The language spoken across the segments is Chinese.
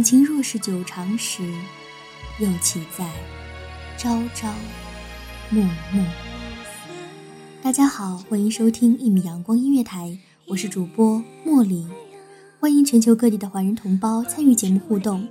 两情若是久长时，又岂在朝朝暮暮？大家好，欢迎收听一米阳光音乐台，我是主播茉莉，欢迎全球各地的华人同胞参与节目互动。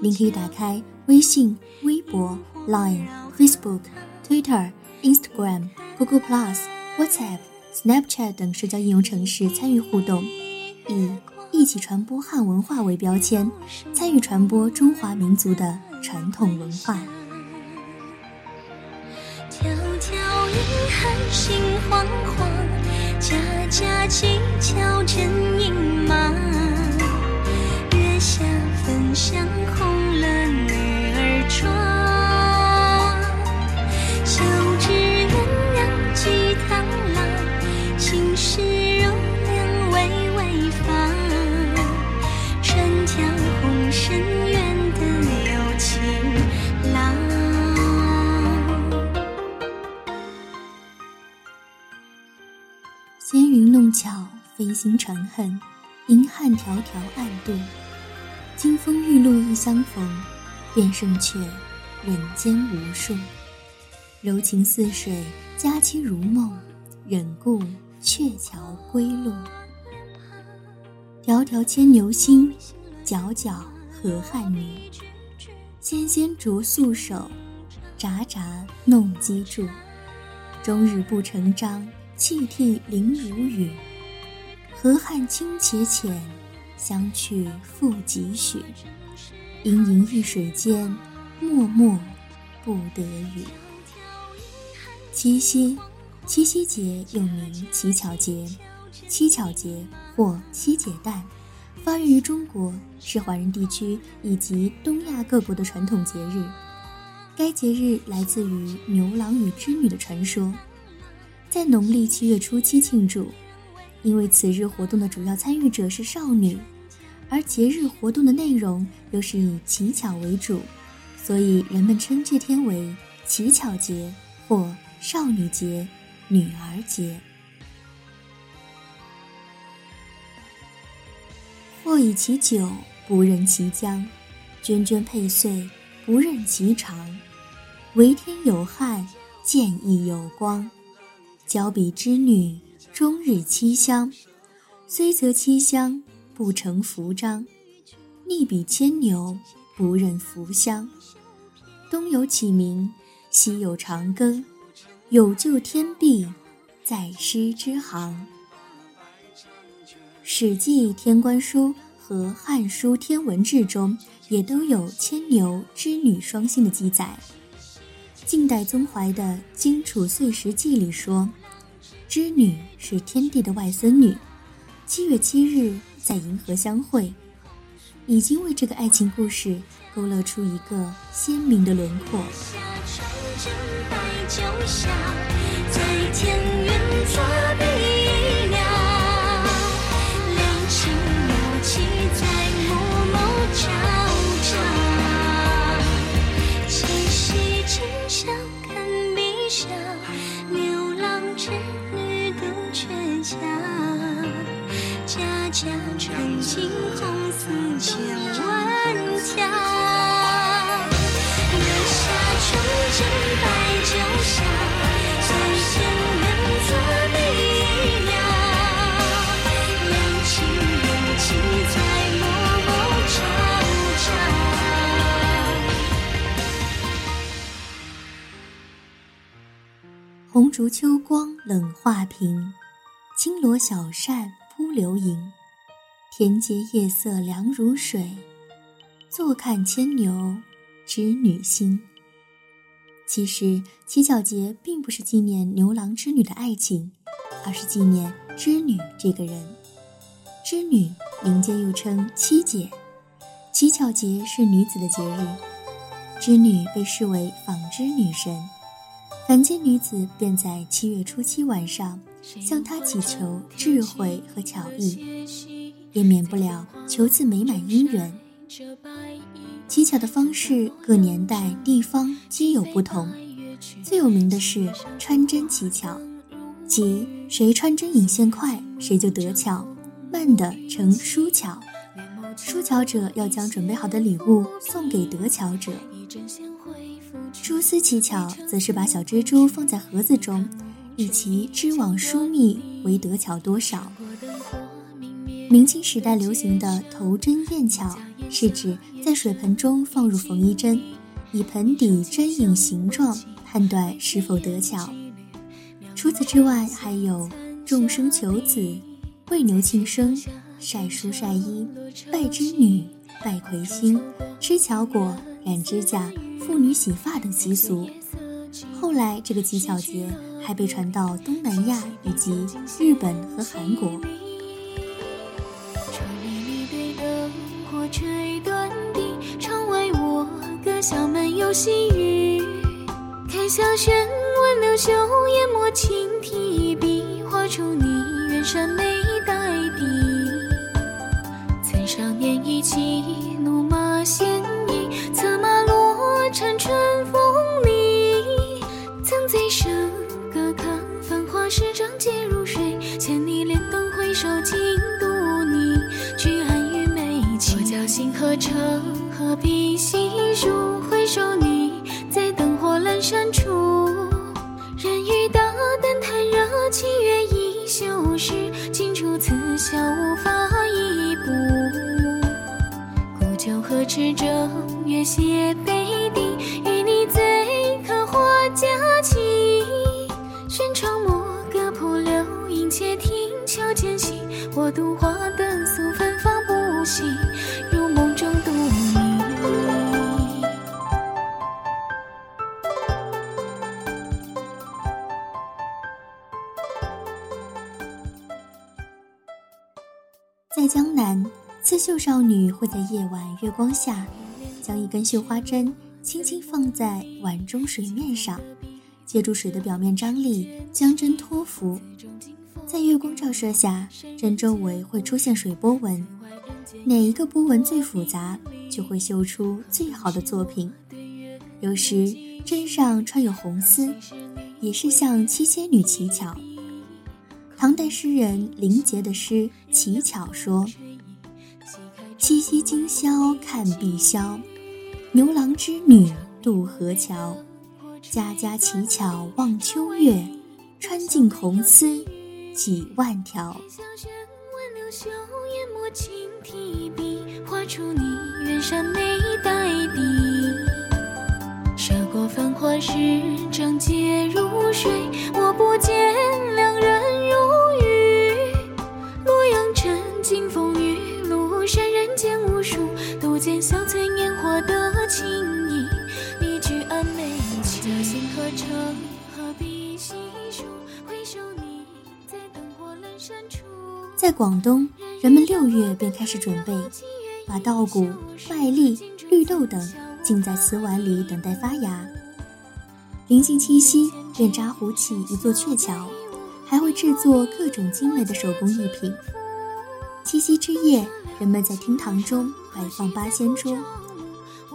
您可以打开微信、微博、Line、Facebook、Twitter、Instagram、Google Plus、WhatsApp、Snapchat 等社交应用程式参与互动，以。一起传播汉文化为标签，参与传播中华民族的传统文化。迢迢银汉心惶惶，家家乞巧真隐忙。月下焚香巧飞星传恨，银汉迢迢暗度。金风玉露一相逢，便胜却人间无数。柔情似水，佳期如梦，忍顾鹊桥归路。迢迢牵牛星，皎皎河汉女。纤纤擢素手，札札弄机杼。终日不成章。泣涕零如雨，河汉清且浅，相去复几许？盈盈一水间，脉脉不得语。七夕，七夕节又名乞巧节，乞巧节或七姐诞，发源于中国，是华人地区以及东亚各国的传统节日。该节日来自于牛郎与织女的传说。在农历七月初七庆祝，因为此日活动的主要参与者是少女，而节日活动的内容又是以乞巧为主，所以人们称这天为乞巧节或少女节、女儿节。或以其久，不任其将；涓涓佩碎，不任其长。为天有汉，见义有光。交比之女，终日七香；虽则七香，不成服章。逆比牵牛，不任服香。东有启明，西有长庚，有救天地，在师之行。《史记·天官书》和《汉书·天文志》中也都有牵牛织女双星的记载。晋代宗怀的《荆楚岁时记》里说，织女是天帝的外孙女，七月七日在银河相会，已经为这个爱情故事勾勒出一个鲜明的轮廓。在天云。家家穿金红丝千万条。月下纯真白酒香，随仙人作离鸟。两情有情在默默朝朝。红烛秋光冷画屏，轻罗小扇扑流萤。田间夜色凉如水，坐看牵牛织女星。其实乞巧节并不是纪念牛郎织女的爱情，而是纪念织女这个人。织女民间又称七姐，乞巧节是女子的节日，织女被视为纺织女神。凡间女子便在七月初七晚上向她祈求智慧和巧艺，也免不了求赐美满姻缘。乞巧的方式各年代地方皆有不同，最有名的是穿针乞巧，即谁穿针引线快，谁就得巧，慢的成输巧。输巧者要将准备好的礼物送给得巧者。蛛丝乞巧，则是把小蜘蛛放在盒子中，以其织网疏密为得巧多少。明清时代流行的头针验巧，是指在水盆中放入缝衣针，以盆底针影形状判断是否得巧。除此之外，还有众生求子、喂牛庆生、晒书晒衣、拜织女、拜魁星、吃巧果、染指甲、妇女洗发等习俗。后来，这个乞巧节还被传到东南亚以及日本和韩国。细雨。看小轩挽柳秀，研墨轻提笔，画出你远山眉黛底。曾少年意气，我独花灯素芬芳不息，如梦中独你。在江南，刺绣少女会在夜晚月光下，将一根绣花针轻轻放在碗中水面上，借助水的表面张力将针托浮。在月光照射下，针周围会出现水波纹，哪一个波纹最复杂，就会绣出最好的作品。有时针上穿有红丝，也是向七仙女乞巧。唐代诗人林杰的诗《乞巧》说：“七夕今宵看碧霄，牛郎织女渡河桥。家家乞巧望秋月，穿尽红丝几万条。”小轩闻柳秀，研墨轻提笔，画出你远山眉黛底。涉过繁华时，仗广东，人们六月便开始准备，把稻谷、麦粒、绿豆等浸在瓷碗里，等待发芽。临近七夕，便扎糊起一座鹊桥，还会制作各种精美的手工艺品。七夕之夜，人们在厅堂中摆放八仙桌，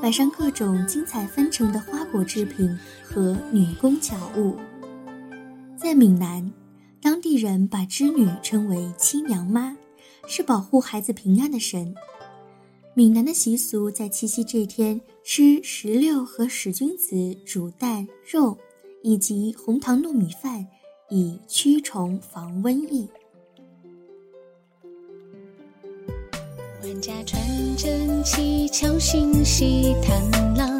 摆上各种精彩纷呈的花果制品和女工巧物。在闽南，当地人把织女称为七娘妈，是保护孩子平安的神。闽南的习俗在七夕这天吃石榴和使君子煮蛋肉，以及红糖糯米饭，以驱虫防瘟疫。万家传真乞，巧心系探郎，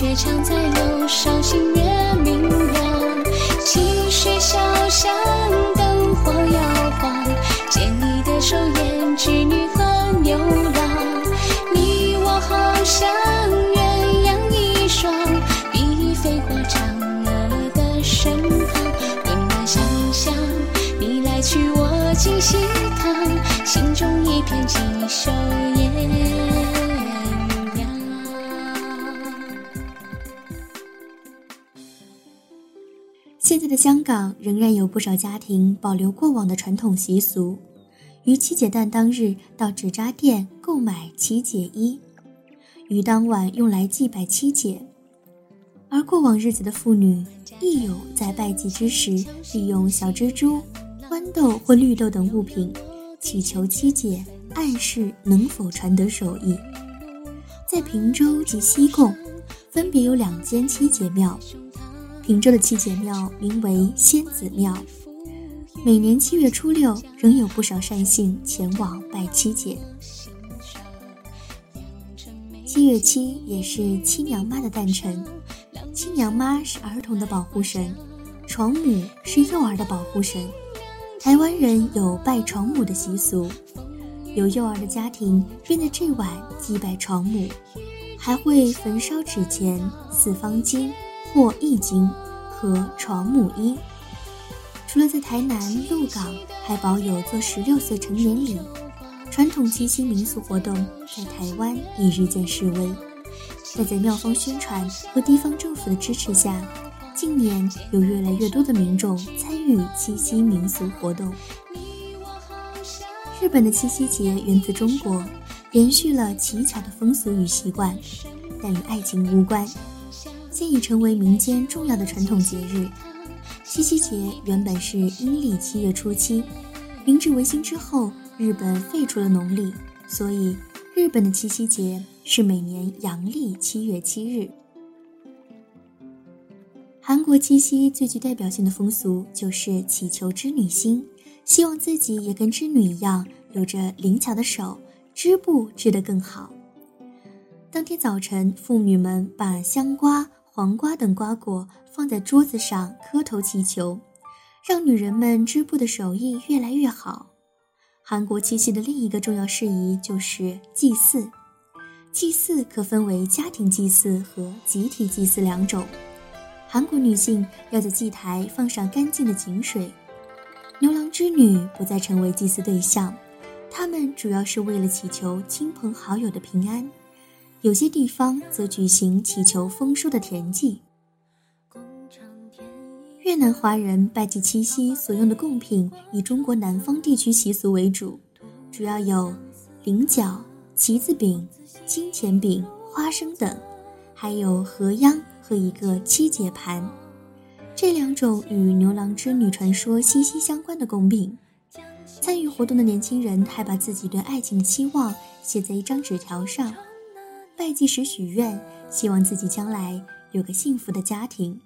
鹊唱在柳梢，星月明亮，清水小巷，灯火摇晃。牵你的手，演织女和牛郎，你我好像鸳鸯一双，比翼飞过嫦娥的身旁，温暖想象，你来去我进喜堂，心中一片锦绣的香港仍然有不少家庭保留过往的传统习俗。于七姐诞当日到纸扎店购买七姐衣，于当晚用来祭拜七姐。而过往日子的妇女亦有在拜祭之时，利用小蜘蛛、豌豆或绿豆等物品，祈求七姐暗示能否传得手艺。在平洲及西贡，分别有两间七姐庙。平洲的七姐庙名为仙子庙。每年七月初六，仍有不少善信前往拜七姐。七月七也是七娘妈的诞辰，七娘妈是儿童的保护神，床母是幼儿的保护神。台湾人有拜床母的习俗，有幼儿的家庭便在这晚祭拜床母，还会焚烧纸钱、四方金或易经和床母衣。除了在台南鹿港，还保有做十六岁成年礼。传统七夕民俗活动在台湾已日渐式微，但在庙方宣传和地方政府的支持下，近年有越来越多的民众参与七夕民俗活动。日本的七夕节源自中国，延续了乞巧的风俗与习惯，但与爱情无关，现已成为民间重要的传统节日。七夕节原本是阴历七月初七，明治维新之后，日本废除了农历，所以日本的七夕节是每年阳历七月七日。韩国七夕最具代表性的风俗就是祈求织女星，希望自己也跟织女一样，有着灵巧的手，织布织得更好。当天早晨，妇女们把香瓜。黄瓜等瓜果放在桌子上，磕头祈求，让女人们织布的手艺越来越好。韩国七夕的另一个重要事宜就是祭祀，祭祀可分为家庭祭祀和集体祭祀两种。韩国女性要在祭台放上干净的井水，牛郎织女不再成为祭祀对象，他们主要是为了祈求亲朋好友的平安。有些地方则举行祈求丰收的田祭。越南华人拜祭七夕所用的贡品以中国南方地区习俗为主，主要有菱角、旗子饼、金钱饼、花生等，还有河秧和一个七节盘。这两种与牛郎织女传说息息相关的贡品。参与活动的年轻人还把自己对爱情的期望写在一张纸条上。拜祭时许愿，希望自己将来有个幸福的家庭。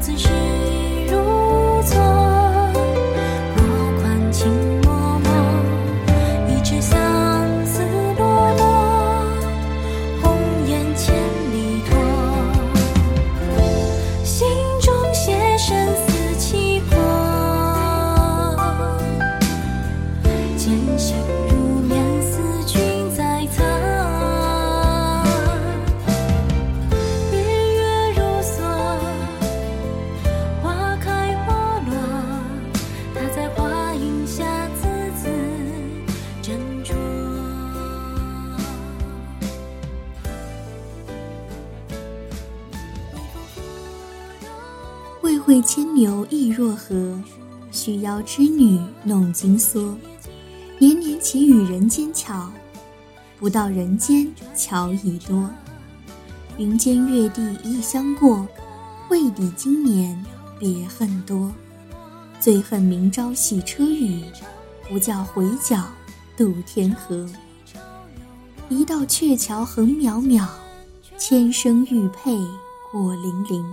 最失为牵牛意若何？须邀织女弄金梭。年年祈与人间巧，不到人间巧已多。云间月地一相过，未抵今年别恨多。最恨明朝洗车雨，不教回脚渡天河。一道鹊桥横渺渺，千声玉佩过泠泠。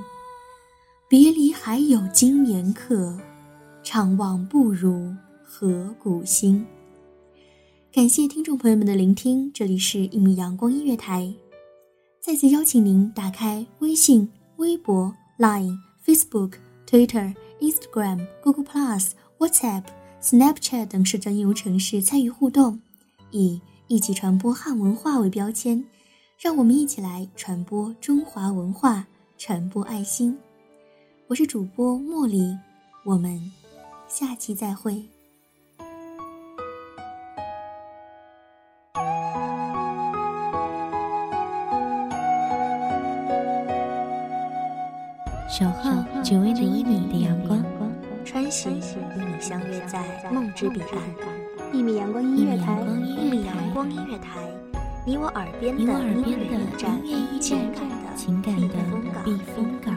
别离还有今年客，怅望不如河谷心。感谢听众朋友们的聆听，这里是一米阳光音乐台。再次邀请您打开微信、微博、Line、Facebook、Twitter、Instagram、Google Plus、WhatsApp、Snapchat 等社交应用程式参与互动，以一起传播汉文化为标签，让我们一起来传播中华文化，传播爱心。我是主播茉莉，我们下期再会。小号只为那一米的阳光，穿行与你相约在梦之彼岸。一米阳光音乐台，一米阳光音乐台，你我耳边的音乐驿站，情感的避风港。